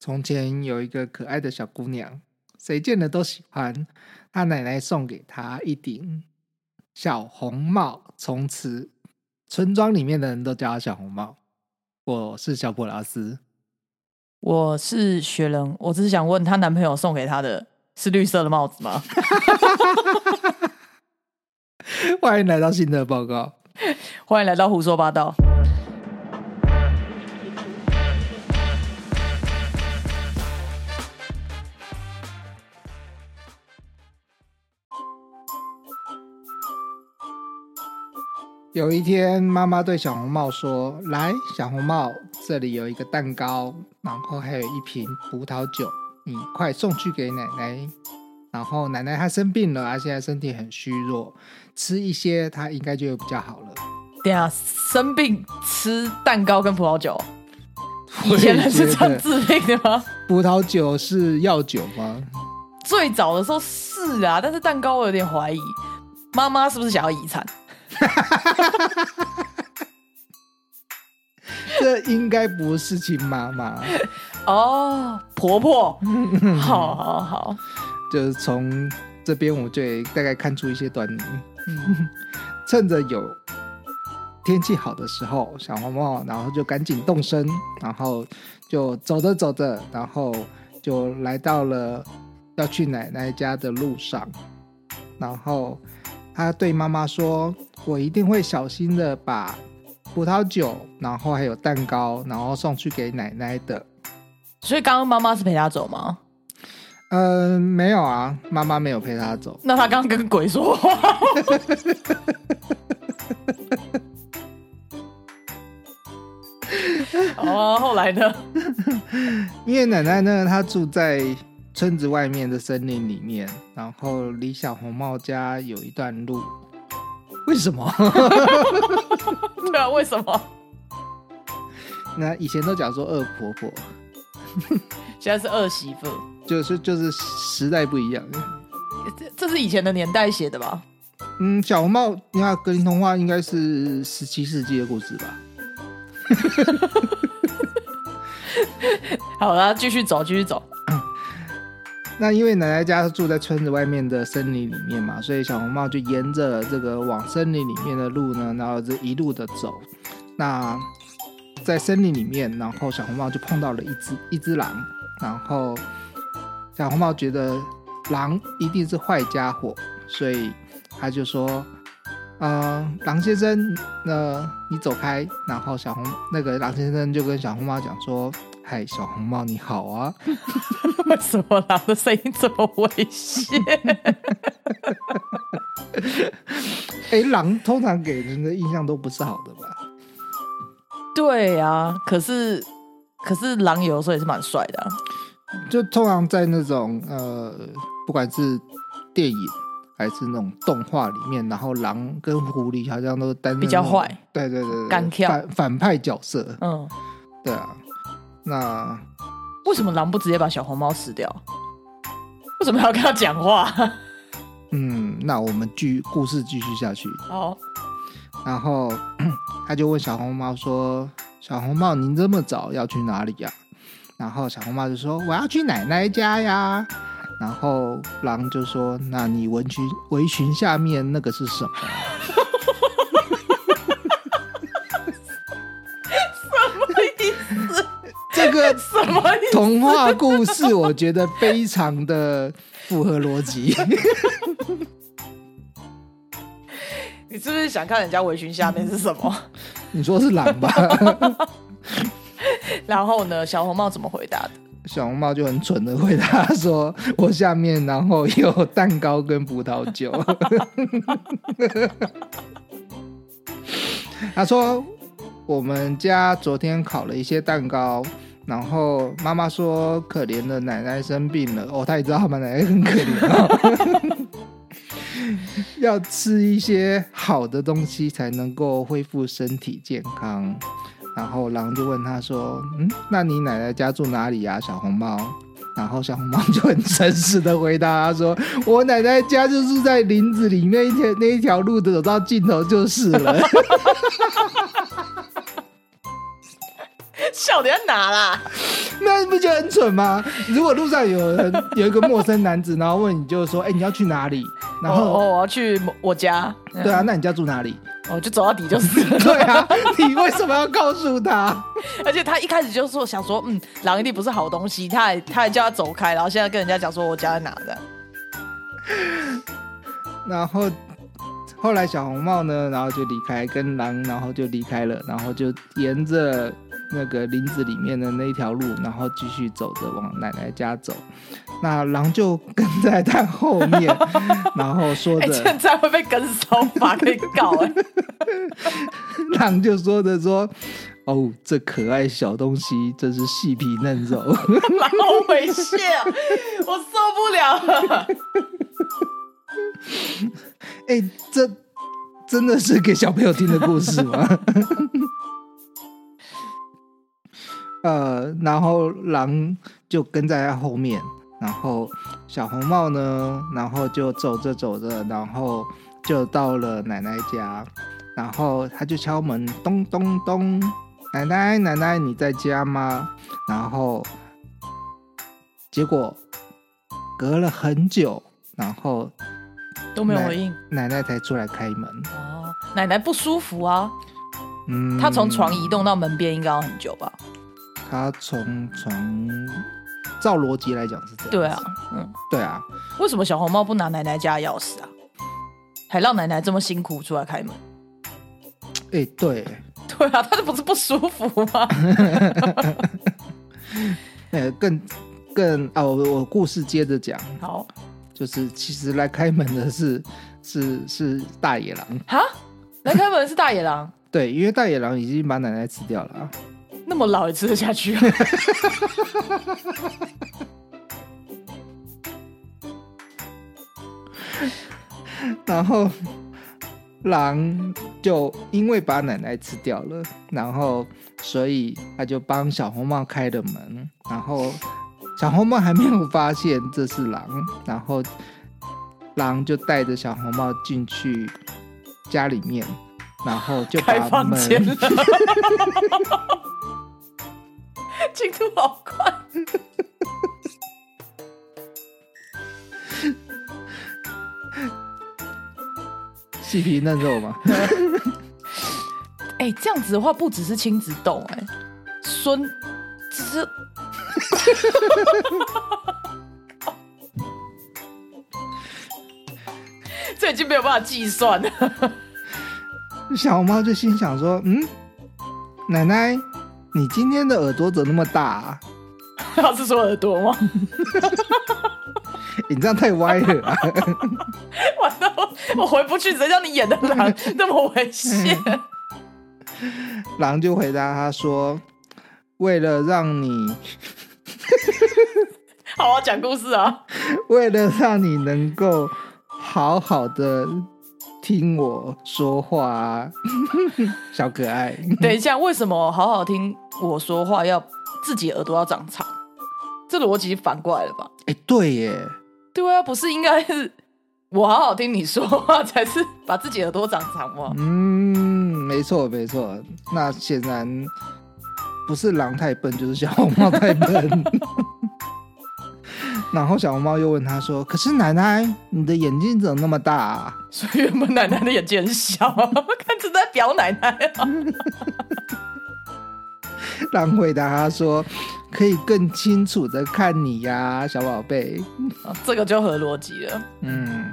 从前有一个可爱的小姑娘，谁见了都喜欢。她奶奶送给她一顶小红帽，从此村庄里面的人都叫她小红帽。我是小普拉斯，我是雪人，我只是想问她男朋友送给她的是绿色的帽子吗？欢迎来到新的报告，欢迎来到胡说八道。有一天，妈妈对小红帽说：“来，小红帽，这里有一个蛋糕，然后还有一瓶葡萄酒，你快送去给奶奶。然后奶奶她生病了，她现在身体很虚弱，吃一些她应该就会比较好了。对啊，生病吃蛋糕跟葡萄酒，以前人是这样治病的吗？葡萄酒是药酒吗？最早的时候是啊，但是蛋糕我有点怀疑，妈妈是不是想要遗产？” 这应该不是亲妈妈哦，婆婆。好好好，就是从这边我就大概看出一些端倪。趁着有天气好的时候，小红帽然后就赶紧动身，然后就走着走着，然后就来到了要去奶奶家的路上，然后他对妈妈说。我一定会小心的把葡萄酒，然后还有蛋糕，然后送去给奶奶的。所以刚刚妈妈是陪他走吗？嗯，没有啊，妈妈没有陪他走。那他刚刚跟鬼说话。好 啊，后来呢？因为奶奶呢，她住在村子外面的森林里面，然后离小红帽家有一段路。为什么？对啊，为什么？那以前都讲说恶婆婆，现在是二媳妇，就是就是时代不一样。这这是以前的年代写的吧？嗯，小红帽，你看格林童话应该是十七世纪的故事吧？好了，继续走，继续走。那因为奶奶家是住在村子外面的森林里面嘛，所以小红帽就沿着这个往森林里面的路呢，然后这一路的走。那在森林里面，然后小红帽就碰到了一只一只狼，然后小红帽觉得狼一定是坏家伙，所以他就说：“呃，狼先生，那你走开。”然后小红那个狼先生就跟小红帽讲说。嗨，小红帽，你好啊！为什么狼的声音这么危险？哎，狼通常给人的印象都不是好的吧？对啊，可是可是狼有的时候也是蛮帅的。就通常在那种呃，不管是电影还是那种动画里面，然后狼跟狐狸好像都担比较坏。对对对对，反反派角色。嗯，对啊。那为什么狼不直接把小红帽吃掉？为什么要跟他讲话？嗯，那我们继故事继续下去。好，然后 他就问小红帽说：“小红帽，您这么早要去哪里呀？”然后小红帽就说：“我要去奶奶家呀。”然后狼就说：“那你围裙围裙下面那个是什么？” 童话故事？我觉得非常的符合逻辑。你是不是想看人家围裙下面是什么？你说是狼吧？然后呢？小红帽怎么回答的？小红帽就很蠢的回答说：“我下面然后有蛋糕跟葡萄酒。”他说：“我们家昨天烤了一些蛋糕。”然后妈妈说：“可怜的奶奶生病了。”哦，他也知道他们奶奶很可怜，要吃一些好的东西才能够恢复身体健康。然后狼就问他说：“嗯，那你奶奶家住哪里呀，小红帽？”然后小红帽就很诚实的回答他说：“我奶奶家就住在林子里面一条那一条路走到尽头就是了。”笑点在哪啦？那你不觉得很蠢吗？如果路上有人有一个陌生男子，然后问你，就是说，哎、你要去哪里？然后，哦，我要去我家，对啊，那你家住哪里？我就走到底就是了。对啊，你为什么要告诉他？而且他一开始就说想说，嗯，狼一定不是好东西，他还他还叫他走开，然后现在跟人家讲说我家在哪的。然后后来小红帽呢，然后就离开，跟狼，然后就离开了，然后就沿着那个林子里面的那一条路，然后继续走着往奶奶家走。那狼就跟在他后面，然后说哎、着，现在会被跟骚法可以告哎、狼就说着说：“哦，这可爱小东西真是细皮嫩肉。狼好猥亵啊，我受不了了。哎，这真的是给小朋友听的故事吗？呃，然后狼就跟在他后面，然后小红帽呢，然后就走着走着，然后就到了奶奶家，然后他就敲门，咚咚咚，奶奶奶奶你在家吗？然后结果隔了很久，然后都没有回应奶奶才出来开门。哦，奶奶不舒服啊，嗯，她从床移动到门边应该要很久吧？他从从，照逻辑来讲是这样。对啊，，嗯，对啊，为什么小红帽不拿奶奶家钥匙啊？还让奶奶这么辛苦出来开门？哎、对，对啊，他这不是不舒服吗？呃，更更啊，我我故事接着讲，好，就是其实来开门的是是是大野狼，哈，来开门是大野狼，对，因为大野狼已经把奶奶吃掉了啊。那么老也吃得下去啊？然后狼就因为把奶奶吃掉了，然后所以他就帮小红帽开了门，然后小红帽还没有发现这是狼，然后狼就带着小红帽进去家里面，然后就把门 进度好快。细皮嫩肉嘛，哎、这样子的话，不只是亲子洞、哎，孙，只是。这已经没有办法计算了。小猫就心想说：“嗯，奶奶，你今天的耳朵怎么那么大、啊？他是说耳朵吗？你这样太歪了、啊。”完了，我我回不去，谁叫你演的狼 那么危险？狼就回答他说：“为了让你，好好，讲故事啊。为了让你能够好好的听我说话、啊，小可爱。等一下，为什么好好听我说话要自己耳朵要长长？这逻辑反过来了吧？哎、对耶，对啊，不是应该是我好好听你说话，才是把自己耳朵长长吗？嗯，没错没错。那显然不是狼太笨，就是小红帽太笨。然后小红帽又问他说：“可是奶奶，你的眼睛怎么那么大、啊？”所以原本奶奶的眼睛很小，看着在表奶奶啊。狼回答他说：“可以更清楚的看你呀，小宝贝。啊这个就合逻辑了。”嗯，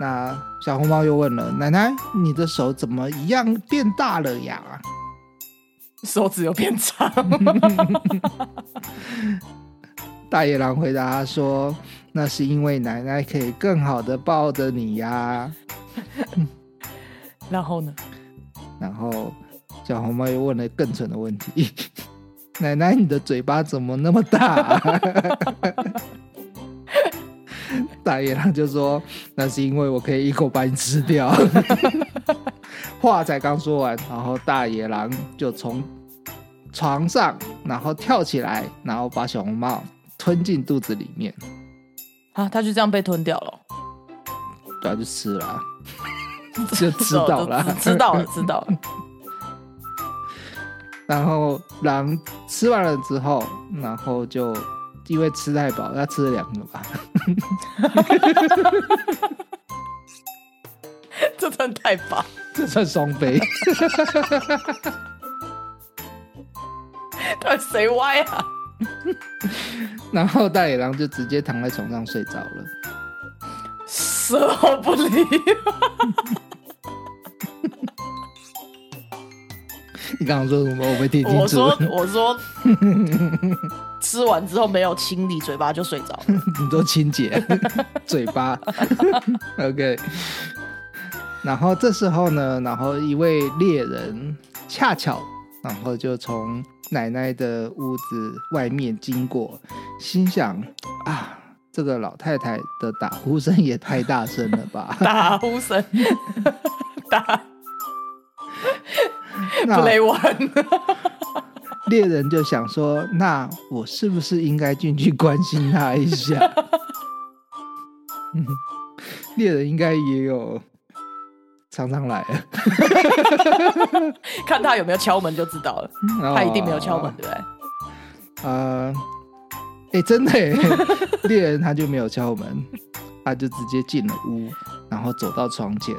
那小红帽又问了：“奶奶，你的手怎么一样变大了呀手指有变长，？”大野狼回答他说：“那是因为奶奶可以更好的抱着你呀。然后呢？”然后小红帽又问了更蠢的问题：“ 奶奶，你的嘴巴怎么那么大、大野狼就说：“那是因为我可以一口把你吃掉。”话才刚说完，然后大野狼就从床上，然后跳起来，然后把小红帽吞进肚子里面，啊，他就这样被吞掉了，对啊，就吃了啊，就知道了知知道了，知道了。然后狼吃完了之后，然后就因为吃太饱，他吃了两个吧。这算太棒！这算双飞。到底谁歪啊？然后大野狼就直接躺在床上睡着了。事后不理。你刚刚说什么？我没听清楚。我说我说，吃完之后没有清理嘴巴就睡着了。你都清洁 嘴巴。OK。然后这时候呢，然后一位猎人恰巧，然后就从奶奶的屋子外面经过，心想啊，这个老太太的打呼声也太大声了吧？打呼声，打那 play one。猎人就想说，那我是不是应该进去关心她一下？嗯猎人应该也有常常来，看他有没有敲门就知道了。他一定没有敲门，对不对？呃，哎、真的耶，猎人他就没有敲门，他就直接进了屋，然后走到床前，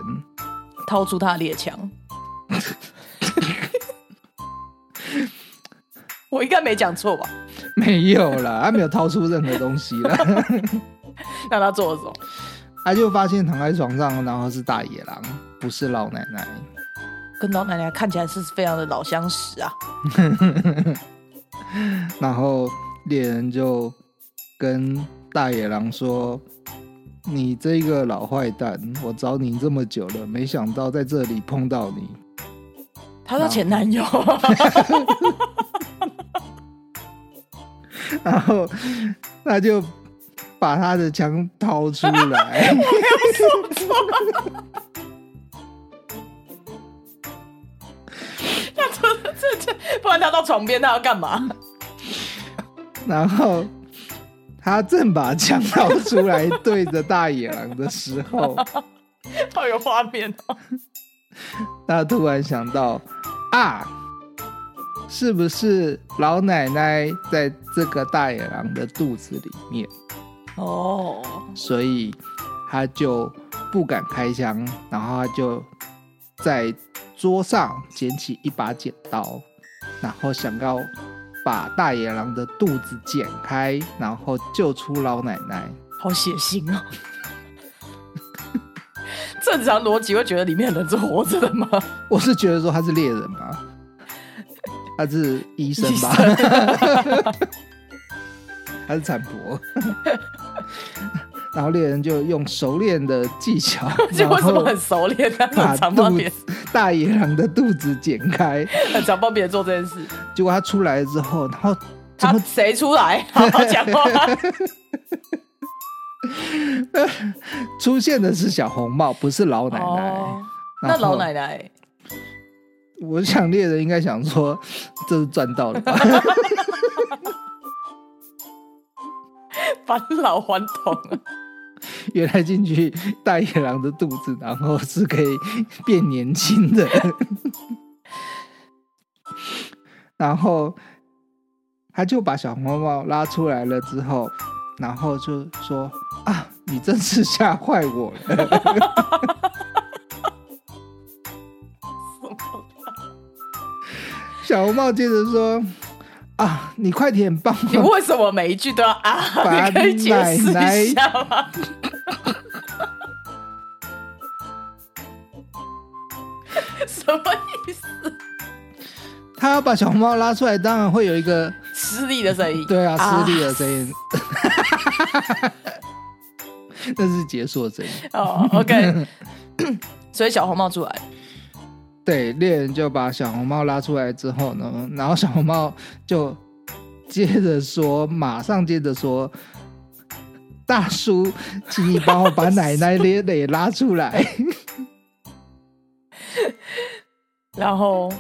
掏出他的猎枪。我应该没讲错吧？没有啦，他没有掏出任何东西啦，那他做了什么？他就发现躺在床上，然后是大野狼，不是老奶奶。跟老奶奶看起来是非常的老相识啊。然后猎人就跟大野狼说：“你这个老坏蛋，我找你这么久了，没想到在这里碰到你。他的前男友，然后他就把他的枪掏出来，这这，不然他到床边他要干嘛？然后他正把枪掏出来对着大野狼的时候，好有画面哦！他突然想到啊，是不是老奶奶在这个大野狼的肚子里面？哦，所以他就不敢开枪，然后他就在桌上捡起一把剪刀，然后想要把大野狼的肚子剪开，然后救出老奶奶。好血腥哦！正常逻辑会觉得里面人是活着的吗？我是觉得说他是猎人吧，他是医生吧，他是产婆。然后猎人就用熟练的技巧，就然后为什么很熟练？他 把很常帮肚别，大野狼的肚子剪开。很常帮别人做这件事。结果他出来之后，然后怎他么谁出来？好好讲话。出现的是小红帽，不是老奶奶？哦，那老奶奶我想猎人应该想说，这是赚到了吧？返老还童了。原来进去大野狼的肚子，然后是可以变年轻的。然后他就把小红帽拉出来了之后，然后就说：“啊，你真是吓坏我了。”小红帽接着说：“啊，你快点帮你我为什么每一句都要啊？把 你可以解释一下吗？什么意思？他要把小红帽拉出来，当然会有一个 吃力的声音。对啊吃力的声音，那是结束的声音。哦，OK。所以小红帽出来，对，猎人就把小红帽拉出来之后呢，然后小红帽就接着说，马上接着说。大叔，请你帮我把奶奶也得拉出来。然后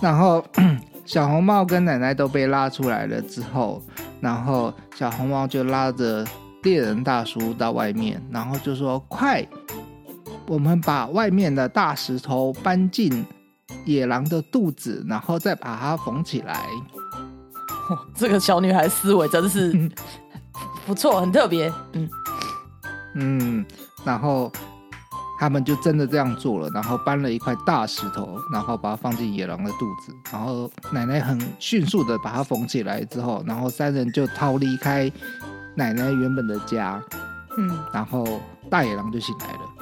然后 小红帽跟奶奶都被拉出来了之后，然后小红帽就拉着猎人大叔到外面，然后就说：“快，我们把外面的大石头搬进野狼的肚子，然后再把它缝起来。这个小女孩思维真是不错，很特别。嗯嗯，然后他们就真的这样做了，然后搬了一块大石头，然后把它放进野狼的肚子，然后奶奶很迅速的把它缝起来之后，然后三人就逃离开奶奶原本的家，嗯，然后大野狼就醒来了。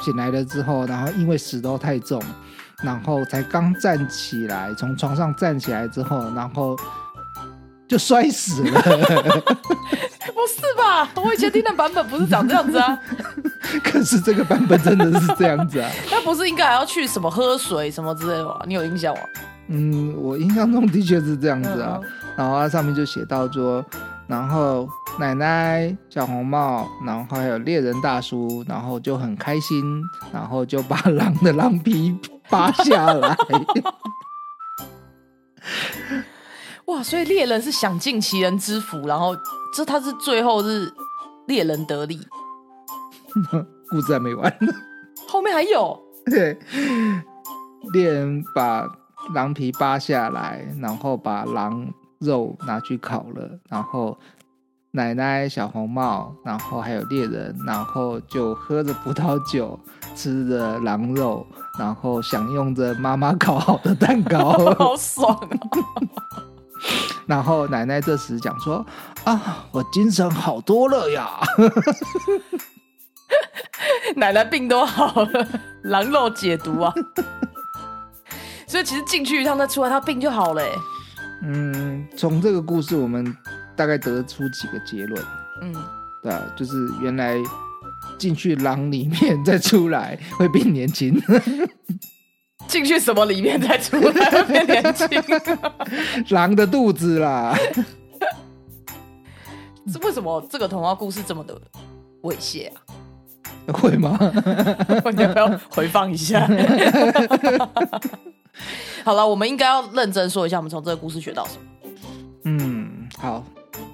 醒来了之后，然后因为石头太重，然后才刚站起来，从床上站起来之后，然后就摔死了。不是吧？我以前听的版本不是长这样子啊，可是这个版本真的是这样子啊。那不是应该还要去什么喝水什么之类的吗？你有印象吗？嗯，我印象中的确是这样子啊。嗯然后它上面就写到说，然后奶奶、小红帽，然后还有猎人大叔，然后就很开心，然后就把狼的狼皮扒下来。哇，所以猎人是享尽其人之福，然后这他是最后是猎人得利，故事还没完。后面还有对，猎人把狼皮扒下来，然后把狼肉拿去烤了，然后奶奶、小红帽，然后还有猎人，然后就喝着葡萄酒，吃着狼肉，然后享用着妈妈烤好的蛋糕。好爽哦！然后奶奶这时讲说：“啊，我精神好多了呀！” 奶奶病都好了，狼肉解毒啊！所以其实进去一趟再出来，他病就好了欸。嗯，从这个故事我们大概得出几个结论。嗯，对啊，就是原来进去狼里面再出来会变年轻，进去什么里面再出来会变年轻？狼的肚子啦。是为什么这个童话故事这么的猥亵啊？会吗？你要不要回放一下？好了，我们应该要认真说一下，我们从这个故事学到什么。嗯，好，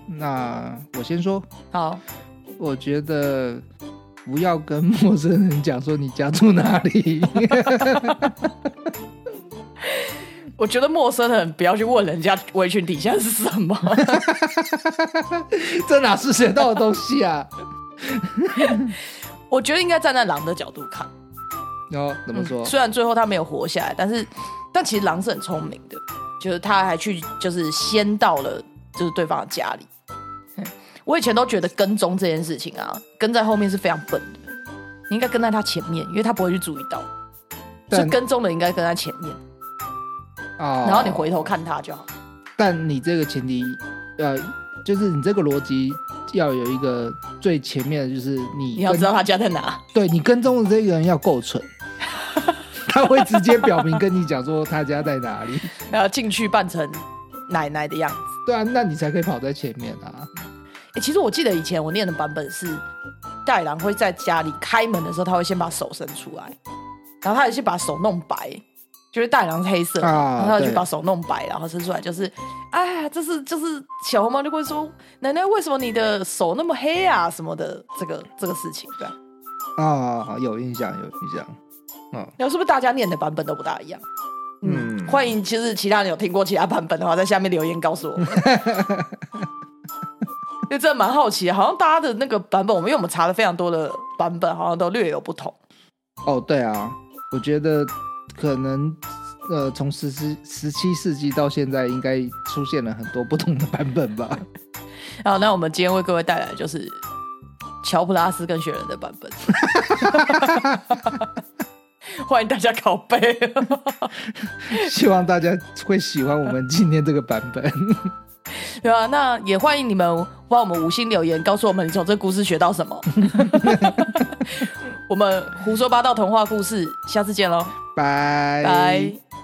那我先说，好，我觉得不要跟陌生人讲说你家住哪里。我觉得陌生人不要去问人家围裙底下是什么。这哪是学到的东西啊？我觉得应该站在狼的角度看。然后怎么说？虽然最后他没有活下来，但是但其实狼是很聪明的，就是他还去就是先到了就是对方的家里。嗯 我以前都觉得跟踪这件事情啊，跟在后面是非常笨的，你应该跟在他前面，因为他不会去注意到，所以跟踪的应该跟在前面，哦然后你回头看他就好。但你这个前提，呃，就是你这个逻辑要有一个最前面的，就是你你要知道他家在哪。对你跟踪的这个人要够蠢，他会直接表明跟你讲说他家在哪里。然后进去扮成奶奶的样子。对啊，那你才可以跑在前面啊。欸其实我记得以前我念的版本是，大野狼会在家里开门的时候，他会先把手伸出来，然后他也是把手弄白，就是大野狼是黑色的，啊然后他就把手弄白，然后伸出来就是，哎，这是就是小红帽就会说，奶奶为什么你的手那么黑啊什么的，这个这个事情，对吧？啊，有印象，有印象。哦，然后是不是大家念的版本都不大一样？嗯，嗯欢迎，其实其他人有听过其他版本的话，在下面留言告诉我们。因为真的蛮好奇的，好像大家的那个版本，我们因为我们查了非常多的版本，好像都略有不同。哦，对啊，我觉得可能呃，从十十十七世纪到现在，应该出现了很多不同的版本吧。好，那我们今天为各位带来的就是乔普拉斯跟雪人的版本，欢迎大家拷贝。希望大家会喜欢我们今天这个版本。对啊，那也欢迎你们帮我们五星留言，告诉我们你从这故事学到什么。我们胡说八道童话故事，下次见喽，拜拜。